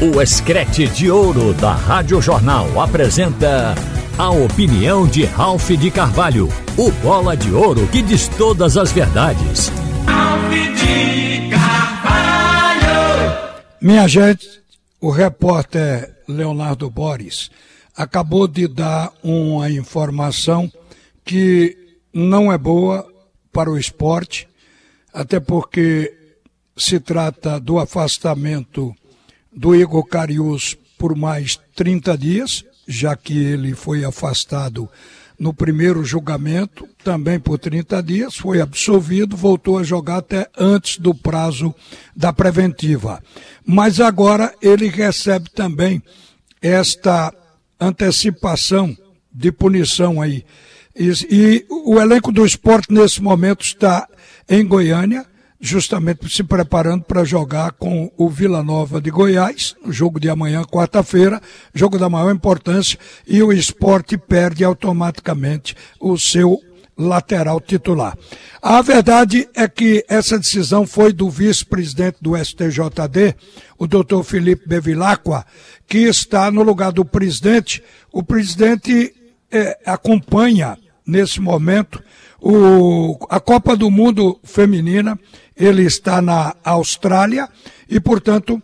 O Escrete de Ouro da Rádio Jornal apresenta a opinião de Ralph de Carvalho, o bola de ouro que diz todas as verdades. Ralph de Carvalho! Minha gente, o repórter Leonardo Boris acabou de dar uma informação que não é boa para o esporte, até porque se trata do afastamento do Igor Carius por mais 30 dias, já que ele foi afastado no primeiro julgamento, também por 30 dias, foi absolvido, voltou a jogar até antes do prazo da preventiva. Mas agora ele recebe também esta antecipação de punição aí. E, e o elenco do esporte nesse momento está em Goiânia, justamente se preparando para jogar com o Vila Nova de Goiás, no jogo de amanhã, quarta-feira, jogo da maior importância, e o esporte perde automaticamente o seu lateral titular. A verdade é que essa decisão foi do vice-presidente do STJD, o doutor Felipe Bevilacqua, que está no lugar do presidente. O presidente é, acompanha, nesse momento, o, a Copa do Mundo Feminina ele está na Austrália e, portanto,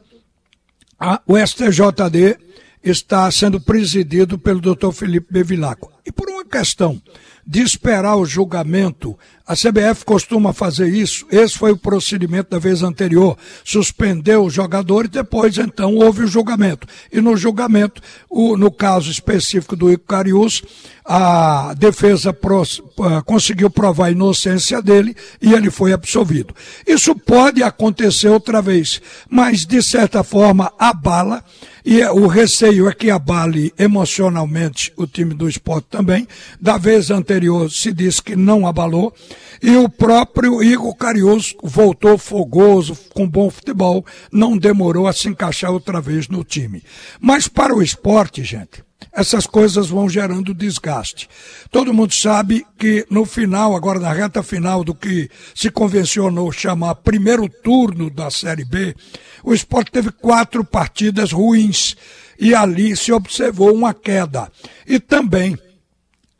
a, o STJD está sendo presidido pelo Dr. Felipe Bevilacqua. E por uma questão de esperar o julgamento. A CBF costuma fazer isso. Esse foi o procedimento da vez anterior. Suspendeu o jogador e depois, então, houve o julgamento. E no julgamento, o, no caso específico do Icarius, a defesa uh, conseguiu provar a inocência dele e ele foi absolvido. Isso pode acontecer outra vez, mas de certa forma abala e o receio é que abale emocionalmente o time do esporte também. Da vez anterior se disse que não abalou. E o próprio Igor Carioso voltou fogoso, com bom futebol, não demorou a se encaixar outra vez no time. Mas para o esporte, gente, essas coisas vão gerando desgaste. Todo mundo sabe que no final, agora na reta final do que se convencionou chamar primeiro turno da Série B, o esporte teve quatro partidas ruins e ali se observou uma queda. E também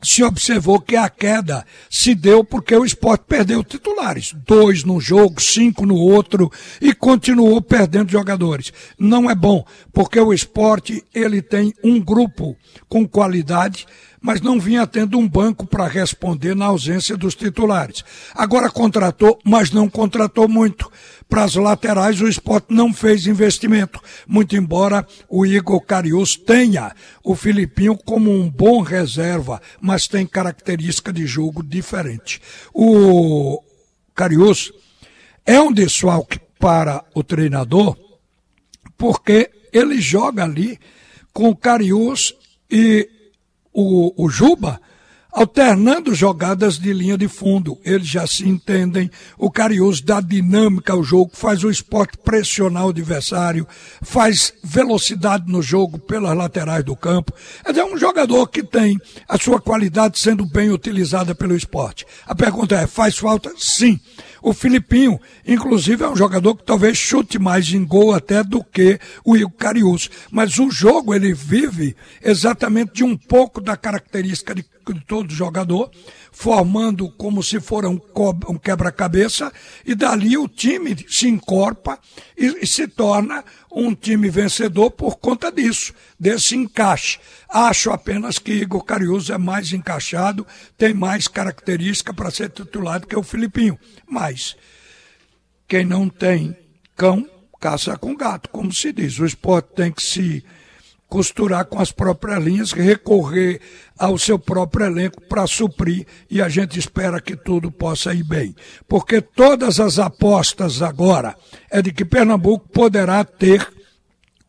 se observou que a queda se deu porque o esporte perdeu titulares. Dois num jogo, cinco no outro e continuou perdendo jogadores. Não é bom, porque o esporte ele tem um grupo com qualidade mas não vinha tendo um banco para responder na ausência dos titulares. Agora contratou, mas não contratou muito. Para as laterais, o esporte não fez investimento, muito embora o Igor Carius tenha o Filipinho como um bom reserva, mas tem característica de jogo diferente. O Carius é um desfalque para o treinador, porque ele joga ali com o Carius e o, o Juba, alternando jogadas de linha de fundo. Eles já se entendem. O Carius dá dinâmica ao jogo, faz o esporte pressionar o adversário, faz velocidade no jogo pelas laterais do campo. É um jogador que tem a sua qualidade sendo bem utilizada pelo esporte. A pergunta é, faz falta? Sim. O Filipinho, inclusive, é um jogador que talvez chute mais em gol até do que o Igor Carius. Mas o jogo, ele vive exatamente de um pouco da característica de, de todo jogador, formando como se for um, um quebra-cabeça, e dali o time se encorpa e, e se torna um time vencedor por conta disso, desse encaixe. Acho apenas que Igor Cariuso é mais encaixado, tem mais característica para ser titular do que o Filipinho. Mas quem não tem cão, caça com gato, como se diz. O esporte tem que se costurar com as próprias linhas, recorrer ao seu próprio elenco para suprir e a gente espera que tudo possa ir bem. Porque todas as apostas agora é de que Pernambuco poderá ter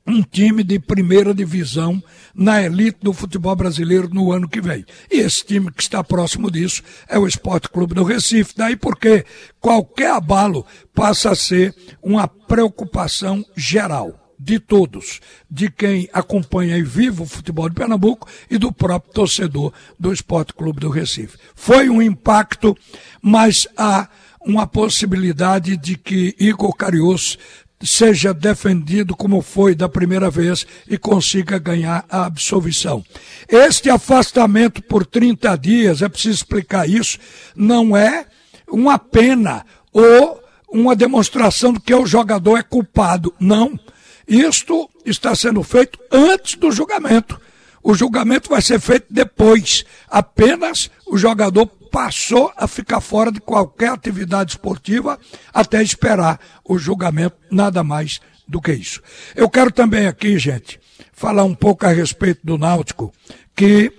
um time de primeira divisão na elite do futebol brasileiro no ano que vem. E esse time que está próximo disso é o Esporte Clube do Recife. Daí porque qualquer abalo passa a ser uma preocupação geral de todos, de quem acompanha e vive o futebol de Pernambuco e do próprio torcedor do Esporte Clube do Recife. Foi um impacto, mas há uma possibilidade de que Igor Carius seja defendido como foi da primeira vez e consiga ganhar a absolvição. Este afastamento por 30 dias, é preciso explicar isso, não é uma pena ou uma demonstração de que o jogador é culpado. Não. Isto está sendo feito antes do julgamento. O julgamento vai ser feito depois. Apenas o jogador passou a ficar fora de qualquer atividade esportiva até esperar o julgamento, nada mais do que isso. Eu quero também aqui, gente, falar um pouco a respeito do Náutico, que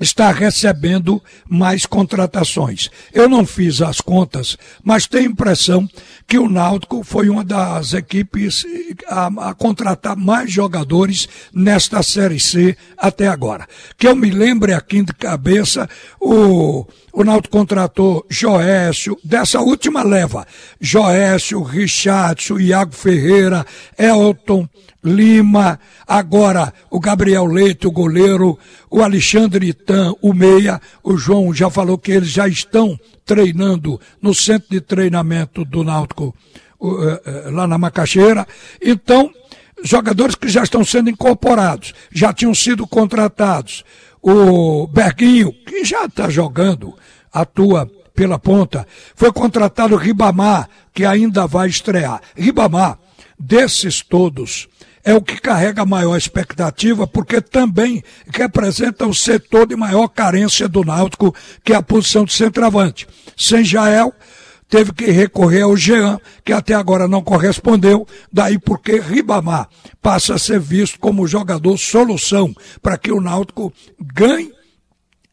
está recebendo mais contratações. Eu não fiz as contas, mas tenho impressão que o Náutico foi uma das equipes a, a, contratar mais jogadores nesta Série C até agora. Que eu me lembre aqui de cabeça, o, o Náutico contratou Joécio, dessa última leva, Joécio, Richardson, Iago Ferreira, Elton, Lima, agora o Gabriel Leite, o goleiro, o Alexandre Itan, o meia, o João já falou que eles já estão treinando no centro de treinamento do Náutico eh, eh, lá na Macaxeira. Então, jogadores que já estão sendo incorporados, já tinham sido contratados. O Berguinho, que já está jogando, atua pela ponta, foi contratado o Ribamar, que ainda vai estrear. Ribamar, desses todos, é o que carrega maior expectativa, porque também representa o setor de maior carência do Náutico, que é a posição de centroavante. Sem Jael, teve que recorrer ao Jean, que até agora não correspondeu, daí porque Ribamar passa a ser visto como jogador solução para que o Náutico ganhe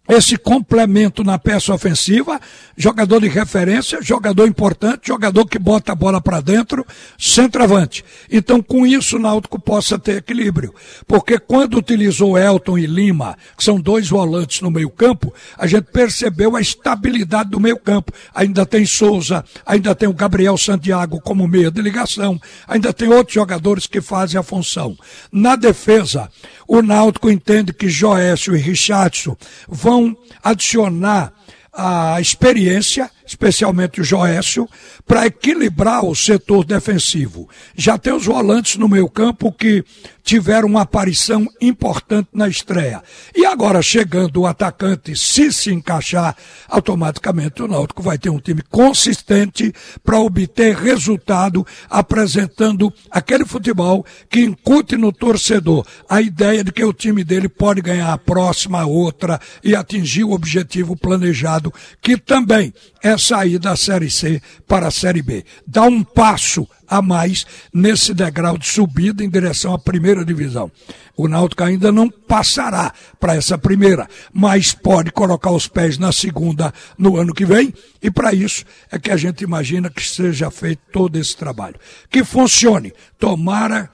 esse complemento na peça ofensiva, jogador de referência, jogador importante, jogador que bota a bola para dentro, centroavante. Então, com isso, o Náutico possa ter equilíbrio. Porque quando utilizou Elton e Lima, que são dois volantes no meio-campo, a gente percebeu a estabilidade do meio-campo. Ainda tem Souza, ainda tem o Gabriel Santiago como meia de ligação, ainda tem outros jogadores que fazem a função. Na defesa, o Náutico entende que Joécio e Richardson vão adicionar a experiência especialmente o Joécio, para equilibrar o setor defensivo. Já tem os volantes no meio campo que tiveram uma aparição importante na estreia. E agora, chegando o atacante, se se encaixar, automaticamente o Náutico vai ter um time consistente para obter resultado, apresentando aquele futebol que incute no torcedor a ideia de que o time dele pode ganhar a próxima, outra e atingir o objetivo planejado, que também é sair da Série C para a Série B. Dá um passo a mais nesse degrau de subida em direção à primeira divisão. O Náutico ainda não passará para essa primeira, mas pode colocar os pés na segunda no ano que vem, e para isso é que a gente imagina que seja feito todo esse trabalho. Que funcione. Tomara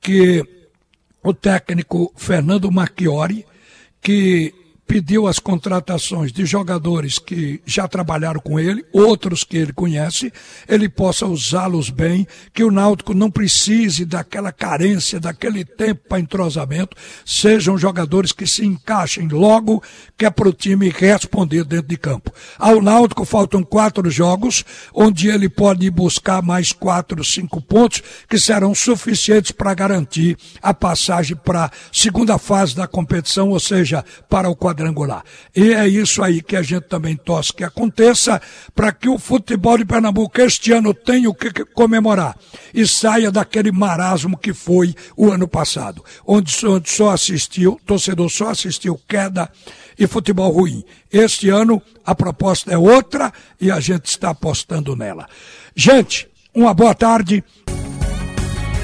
que o técnico Fernando Marchiori, que pediu as contratações de jogadores que já trabalharam com ele, outros que ele conhece, ele possa usá-los bem, que o Náutico não precise daquela carência, daquele tempo para entrosamento, sejam jogadores que se encaixem logo, que é para o time responder dentro de campo. Ao Náutico faltam quatro jogos, onde ele pode buscar mais quatro, cinco pontos, que serão suficientes para garantir a passagem para a segunda fase da competição, ou seja, para o quadrangular. E é isso aí que a gente também torce que aconteça para que o futebol de Pernambuco este ano tenha o que comemorar e saia daquele marasmo que foi o ano passado, onde, onde só assistiu, torcedor só assistiu queda e futebol ruim. Este ano a proposta é outra e a gente está apostando nela. Gente, uma boa tarde.